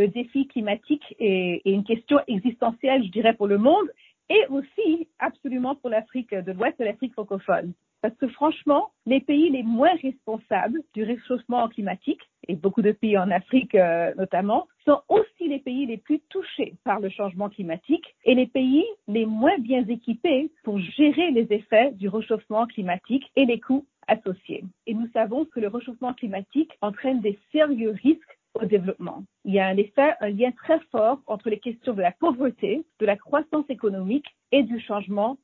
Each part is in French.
le défi climatique est, une question existentielle, je dirais, pour le monde et aussi absolument pour l'Afrique de l'Ouest et l'Afrique francophone. Parce que franchement, les pays les moins responsables du réchauffement climatique, et beaucoup de pays en Afrique euh, notamment, sont aussi les pays les plus touchés par le changement climatique et les pays les moins bien équipés pour gérer les effets du réchauffement climatique et les coûts associés. Et nous savons que le réchauffement climatique entraîne des sérieux risques au développement. Il y a en effet un lien très fort entre les questions de la pauvreté, de la croissance économique et du changement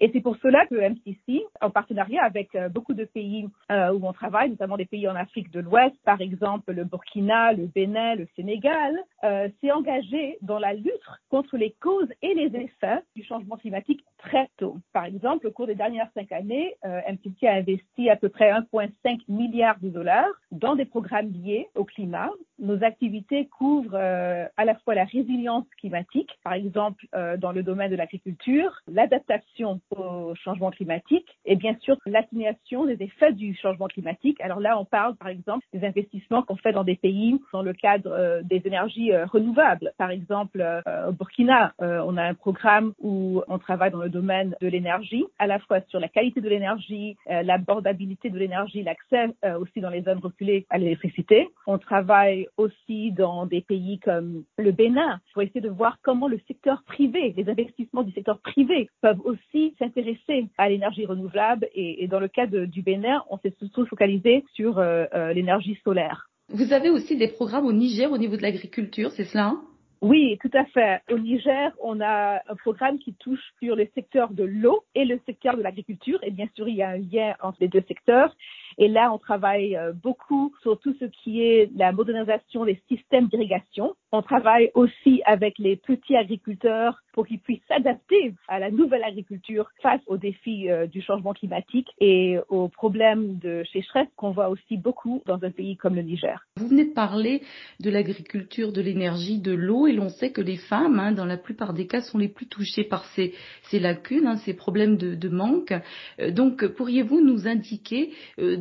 Et c'est pour cela que MCC, en partenariat avec euh, beaucoup de pays euh, où on travaille, notamment des pays en Afrique de l'Ouest, par exemple le Burkina, le Bénin, le Sénégal, euh, s'est engagé dans la lutte contre les causes et les effets du changement climatique très tôt. Par exemple, au cours des dernières cinq années, euh, MCC a investi à peu près 1,5 milliard de dollars dans des programmes liés au climat. Nos activités couvrent euh, à la fois la résilience climatique, par exemple euh, dans le domaine de l'agriculture, l'adaptation au changement climatique et bien sûr l'atténuation des effets du changement climatique. Alors là, on parle par exemple des investissements qu'on fait dans des pays dans le cadre euh, des énergies euh, renouvelables. Par exemple, euh, au Burkina, on a un programme où on travaille dans le domaine de l'énergie, à la fois sur la qualité de l'énergie, l'abordabilité de l'énergie, l'accès aussi dans les zones reculées à l'électricité. On travaille aussi dans des pays comme le Bénin pour essayer de voir comment le secteur privé, les investissements du secteur privé peuvent aussi s'intéresser à l'énergie renouvelable et, et, dans le cas de, du Bénin, on s'est surtout focalisé sur euh, euh, l'énergie solaire. Vous avez aussi des programmes au Niger au niveau de l'agriculture, c'est cela hein? Oui, tout à fait. Au Niger, on a un programme qui touche sur le secteur de l'eau et le secteur de l'agriculture. Et bien sûr, il y a un lien entre les deux secteurs. Et là, on travaille euh, beaucoup sur tout ce qui est la modernisation des systèmes d'irrigation. On travaille aussi avec les petits agriculteurs pour qu'ils puissent s'adapter à la nouvelle agriculture face aux défis euh, du changement climatique et aux problèmes de sécheresse qu'on voit aussi beaucoup dans un pays comme le Niger. Vous venez de parler de l'agriculture, de l'énergie, de l'eau et l'on sait que les femmes, hein, dans la plupart des cas, sont les plus touchées par ces, lacunes, hein, ces problèmes de, manque. Euh, donc, pourriez-vous nous indiquer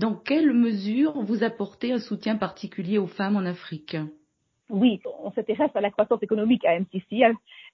dans quelle mesure vous apportez un soutien particulier aux femmes en Afrique? Oui, on s'intéresse à la croissance économique à MCC,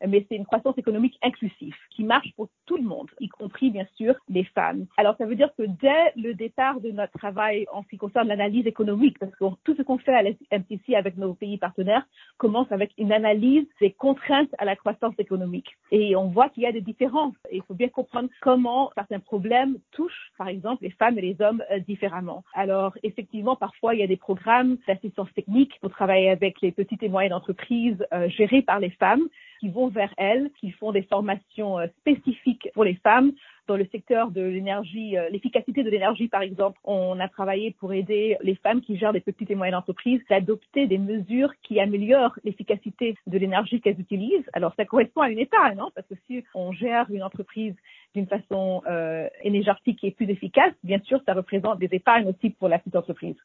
mais c'est une croissance économique inclusive qui marche pour monde, y compris bien sûr les femmes. Alors ça veut dire que dès le départ de notre travail en ce qui concerne l'analyse économique, parce que tout ce qu'on fait à la MCC avec nos pays partenaires commence avec une analyse des contraintes à la croissance économique. Et on voit qu'il y a des différences. Il faut bien comprendre comment certains problèmes touchent, par exemple, les femmes et les hommes euh, différemment. Alors effectivement, parfois il y a des programmes d'assistance technique pour travailler avec les petites et moyennes entreprises euh, gérées par les femmes qui vont vers elles, qui font des formations euh, spécifiques pour les femmes dans le secteur de l'énergie, euh, l'efficacité de l'énergie par exemple. On a travaillé pour aider les femmes qui gèrent des petites et moyennes entreprises d'adopter des mesures qui améliorent l'efficacité de l'énergie qu'elles utilisent. Alors ça correspond à une étape, non Parce que si on gère une entreprise d'une façon euh, énergétique est plus efficace, bien sûr, ça représente des épargnes aussi pour la petite entreprise.